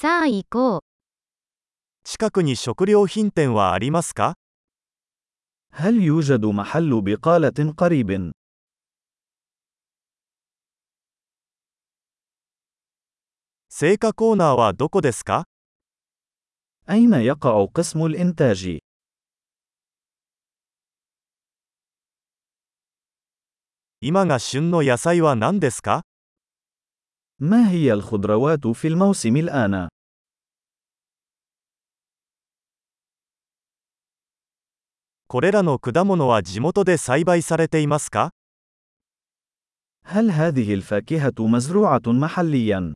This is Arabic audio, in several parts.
さあ行こう。近くに食料品店はありますか هل يوجد محل بقالة قريب؟ 青果コーナーはどこですか أين يقع قسم الإنتاج؟ 今が旬の野菜は何ですか ما هي الخضروات في الموسم الآن؟ これらの果物は地元で栽培されていますか هل هذه الفاكهة مزروعة محلياً؟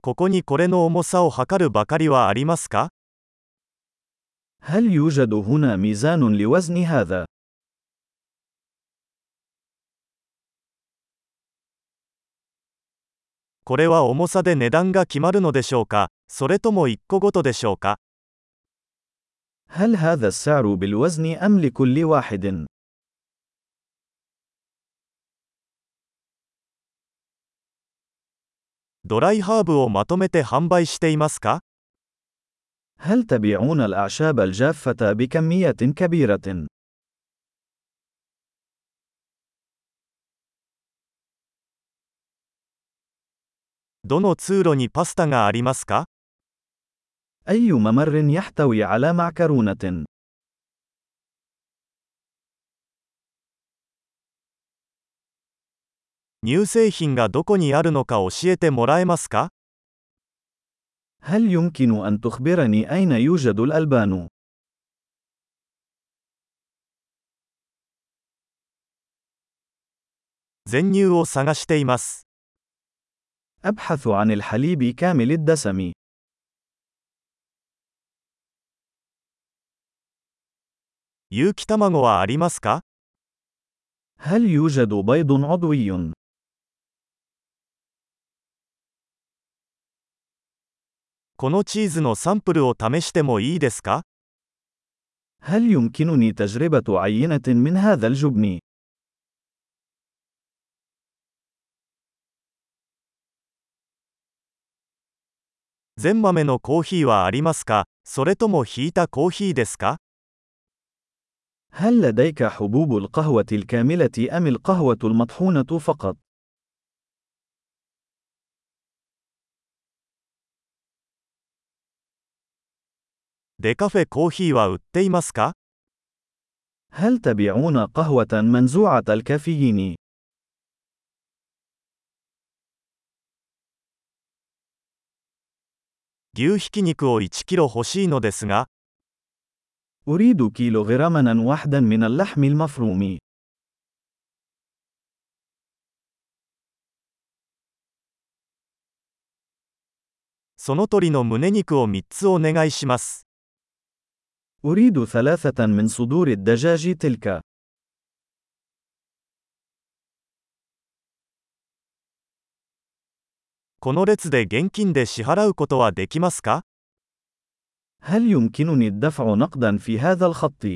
ここにこれの重さを測るばかりはありますか هل يوجد هنا ميزان لوزن هذا؟ これは重さで値段が決まるのでしょうかそれとも1個ごとでしょうか هل هذا السعر بالوزن أم لكل واحد؟ ドライハーブをまとめて販売していますか هل تبيعون الأعشاب الجافة بكمية كبيرة؟ どの通路にパスタがありますか أي ممر يحتوي على معكرونة؟ 乳製品がどこにあるのか教えてもらえますか هل يمكن أن تخبرني أين يوجد الألبان؟ 全乳を探しています。 أبحث عن الحليب كامل الدسم. 有機卵はありますか هل يوجد بيض عضوي؟ このチーズのサンプルを試してもいいですか هل يمكنني تجربة عينة من هذا الجبن؟ 全豆のコーヒーはありますかそれともひいたコーヒーですか هل لديك حبوب القهوة الكاملة أم القهوة المطحونة فقط؟ デカフェコーヒーは売っていますか هل تبيعون قهوة منزوعة الكافيين؟ 牛ひき肉を1キロ欲しいのですが、 أريد كيلوغراما واحدا من اللحم المفروم. その鳥の胸肉を3つお願いします。 أريد ثلاثة من صدور الدجاج تلك. この列で現金で支払うことはできますか هل يمكنني الدفع نقدا في هذا الخط؟